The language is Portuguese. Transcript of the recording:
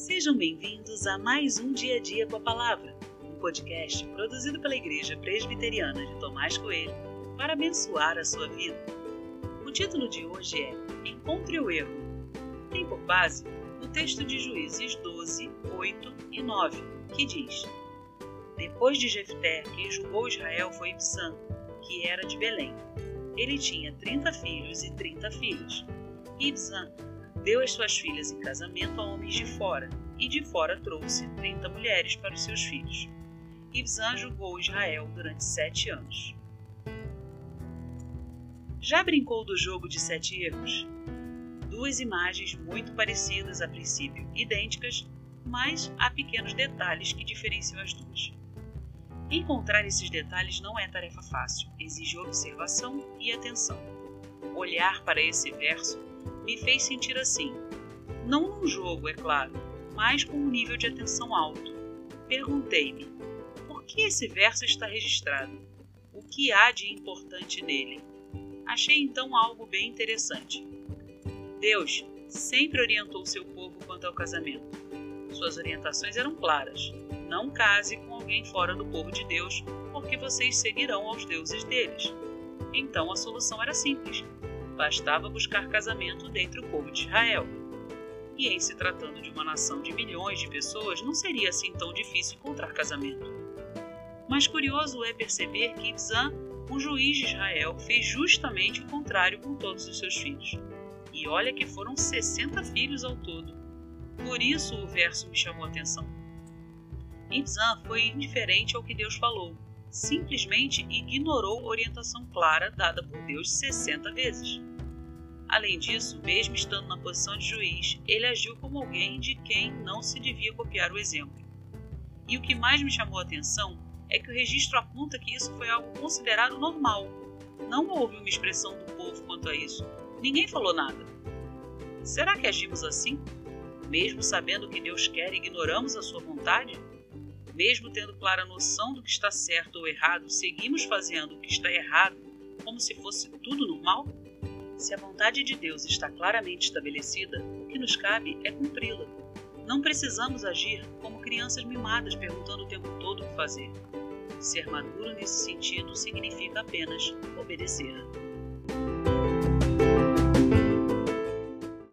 Sejam bem-vindos a mais um Dia a Dia com a Palavra, um podcast produzido pela Igreja Presbiteriana de Tomás Coelho para abençoar a sua vida. O título de hoje é Encontre o Erro. Tem por base o texto de Juízes 12, 8 e 9, que diz: Depois de Jefté, quem julgou Israel foi Ibsã, que era de Belém. Ele tinha trinta filhos e trinta filhas. Ibsã deu as suas filhas em casamento a homens de fora, e de fora trouxe trinta mulheres para os seus filhos. Ibzan julgou Israel durante sete anos. Já brincou do jogo de sete erros? Duas imagens muito parecidas a princípio, idênticas, mas há pequenos detalhes que diferenciam as duas. Encontrar esses detalhes não é tarefa fácil, exige observação e atenção. Olhar para esse verso me fez sentir assim. Não num jogo, é claro, mas com um nível de atenção alto. Perguntei-me: por que esse verso está registrado? O que há de importante nele? Achei então algo bem interessante. Deus sempre orientou seu povo quanto ao casamento. Suas orientações eram claras: não case com alguém fora do povo de Deus, porque vocês seguirão aos deuses deles. Então a solução era simples: bastava buscar casamento dentre o povo de Israel. E em se tratando de uma nação de milhões de pessoas, não seria assim tão difícil encontrar casamento. Mas curioso é perceber que Ibzan, o juiz de Israel, fez justamente o contrário com todos os seus filhos. E olha que foram 60 filhos ao todo. Por isso o verso me chamou a atenção. Ibzan foi indiferente ao que Deus falou, simplesmente ignorou orientação clara dada por Deus 60 vezes. Além disso, mesmo estando na posição de juiz, ele agiu como alguém de quem não se devia copiar o exemplo. E o que mais me chamou a atenção é que o registro aponta que isso foi algo considerado normal. Não houve uma expressão do povo quanto a isso. Ninguém falou nada. Será que agimos assim? Mesmo sabendo o que Deus quer, ignoramos a sua vontade? Mesmo tendo clara noção do que está certo ou errado, seguimos fazendo o que está errado como se fosse tudo normal? Se a vontade de Deus está claramente estabelecida, o que nos cabe é cumpri-la. Não precisamos agir como crianças mimadas perguntando o tempo todo o que fazer. Ser maduro nesse sentido significa apenas obedecer.